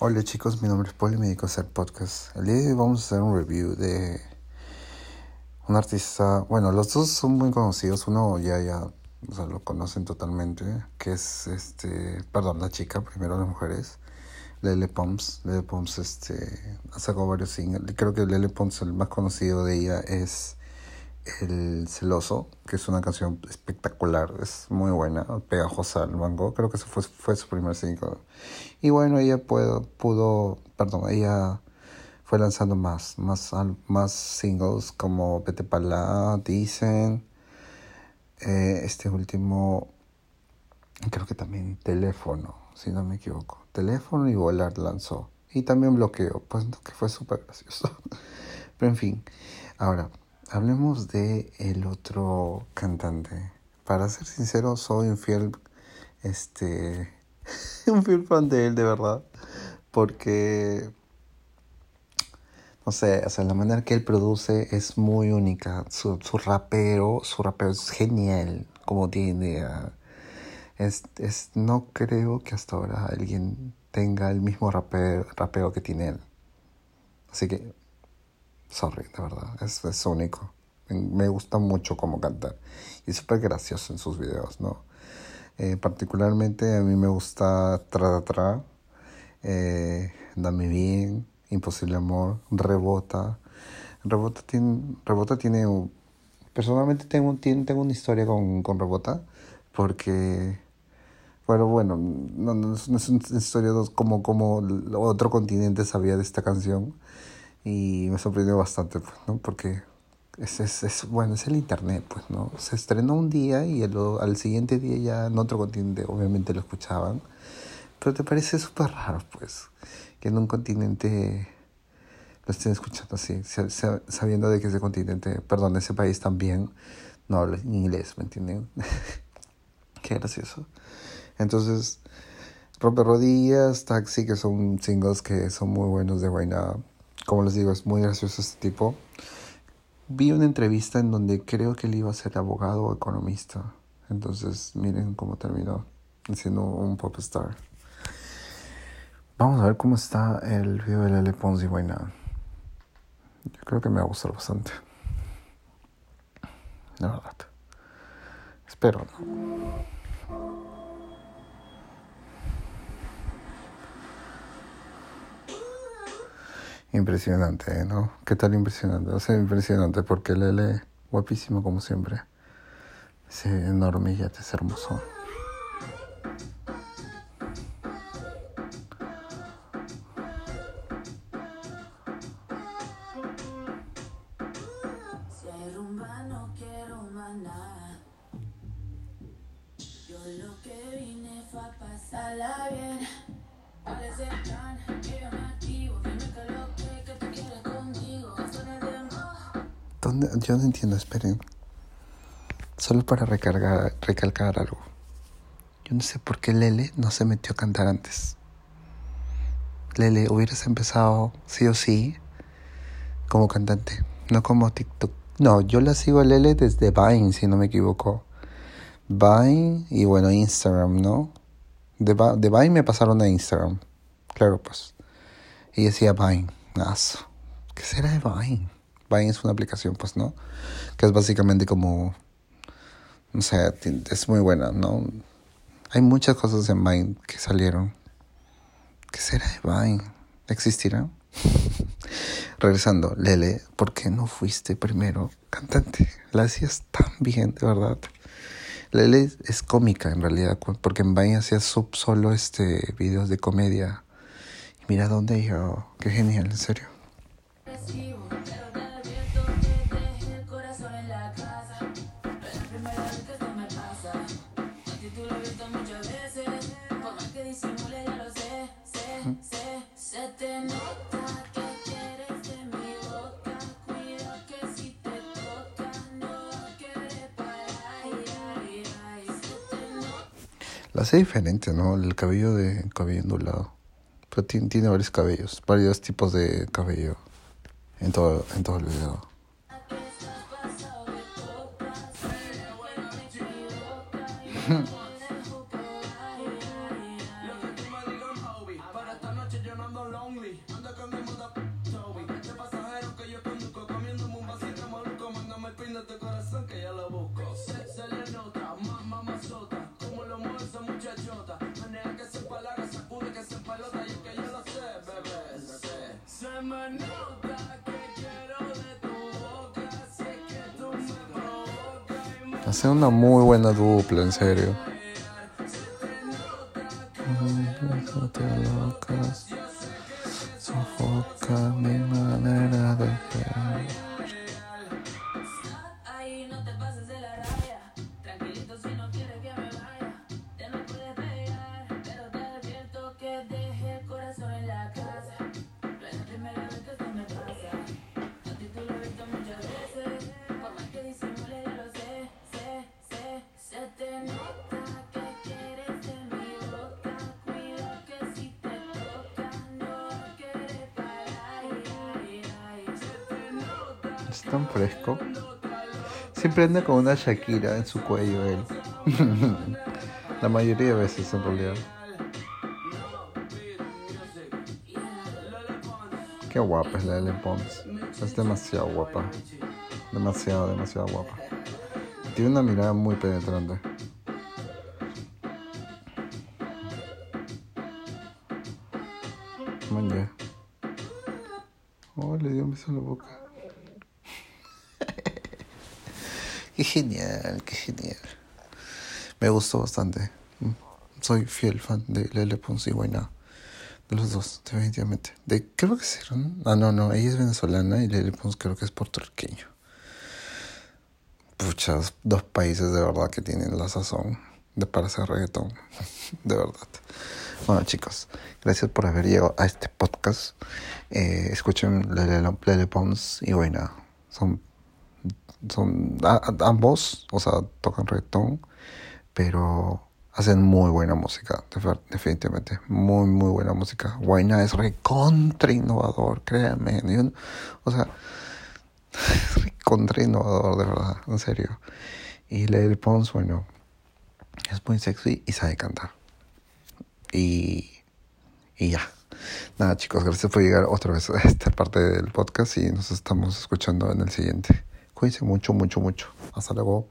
Hola chicos, mi nombre es Paul me dedico a hacer podcast. El día de hoy vamos a hacer un review de un artista, bueno, los dos son muy conocidos, uno ya ya, o sea, lo conocen totalmente, que es este, perdón, la chica, primero las mujeres, Lele Pons. Lele Pons este, ha sacado varios singles, creo que Lele Pons el más conocido de ella es el Celoso, que es una canción espectacular, es muy buena, pegajosa al mango, creo que ese fue, fue su primer single. Y bueno, ella pudo, pudo, perdón, ella fue lanzando más, más, más singles como Vete Palá, Dicen, eh, este último, creo que también Teléfono, si no me equivoco, Teléfono y Volar lanzó. Y también Bloqueo, pues que fue súper gracioso. Pero en fin, ahora hablemos de el otro cantante. Para ser sincero, soy un fiel, este, un fiel fan de él, de verdad. Porque, no sé, o sea, la manera que él produce es muy única. Su, su rapero, su rapero es genial, como tiene Es, es, no creo que hasta ahora alguien tenga el mismo rapeo, rapeo que tiene él. Así que sorry, de verdad, es, es único. Me gusta mucho cómo cantar y súper gracioso en sus videos, ¿no? Eh, particularmente a mí me gusta Tra Tra, eh, Dame Bien, Imposible Amor, Rebota. Rebota tiene, Rebota tiene personalmente tengo, tengo una historia con, con Rebota porque bueno, bueno, no, no, es una historia como, como otro continente sabía de esta canción y me sorprendió bastante, pues, ¿no? Porque es, es, es, bueno, es el internet, pues, ¿no? Se estrenó un día y el, al siguiente día ya en otro continente obviamente lo escuchaban. Pero te parece súper raro, pues, que en un continente lo estén escuchando así, sabiendo de que ese continente, perdón, ese país también no habla inglés, ¿me entienden? Qué gracioso. Entonces, Rompe Rodillas, Taxi, que son singles que son muy buenos de vaina como les digo, es muy gracioso este tipo. Vi una entrevista en donde creo que él iba a ser abogado o economista. Entonces, miren cómo terminó siendo un pop star. Vamos a ver cómo está el video de Lele Pons y Buena. Yo creo que me va a gustar bastante. La verdad. Espero. Impresionante, ¿no? ¿Qué tal impresionante? O sea, impresionante porque Lele, guapísimo como siempre. Ese enorme yate es hermoso. Yo lo que vine fue a pasarla bien. Plan, Yo no entiendo, esperen. Solo para recargar, recalcar algo. Yo no sé por qué Lele no se metió a cantar antes. Lele, hubieras empezado sí o sí como cantante, no como TikTok. No, yo la sigo a Lele desde Vine, si no me equivoco. Vine y bueno, Instagram, ¿no? De, de Vine me pasaron a Instagram. Claro, pues. Y decía Vine. ¿Qué será de Vine? Vine es una aplicación, pues, ¿no? Que es básicamente como, no sé, es muy buena, ¿no? Hay muchas cosas en Vine que salieron. ¿Qué será de Vine? ¿Existirá? Regresando, Lele, ¿por qué no fuiste primero cantante? La hacías tan bien, de verdad. Lele es cómica en realidad, porque en Vine hacía solo este videos de comedia. Y mira dónde yo, qué genial, en serio. La hace diferente, ¿no? El cabello de cabello ondulado. Pero tiene, tiene varios cabellos, varios tipos de cabello en todo, en todo el video. Hacen una muy buena dupla, en serio. Mi manera de. Es tan fresco. Siempre anda con una Shakira en su cuello él. La mayoría de veces en realidad. Qué guapa es la Ellen Pons. Es demasiado guapa. Demasiado, demasiado guapa. Tiene una mirada muy penetrante. Man, ya. Oh, le dio un beso en la boca. Qué genial, qué genial. Me gustó bastante. Mm. Soy fiel fan de Lele Pons y Buena. De los dos, definitivamente. De, creo que hicieron. Ah, no, no. Ella es venezolana y Lele Pons creo que es puertorriqueño. Puchas, dos países de verdad que tienen la sazón de para hacer reggaetón. De verdad. Bueno, chicos, gracias por haber llegado a este podcast. Eh, escuchen Lele, Pons y Buena. Son son ambos, o sea, tocan reggaetón, pero hacen muy buena música, definitivamente, muy, muy buena música. Guayna es recontra innovador, créanme, o sea, es recontra innovador, de verdad, en serio. Y Lele Pons, bueno, es muy sexy y sabe cantar. Y, y ya. Nada, chicos, gracias por llegar otra vez a esta parte del podcast y nos estamos escuchando en el siguiente. Cuídense mucho, mucho, mucho. Hasta luego.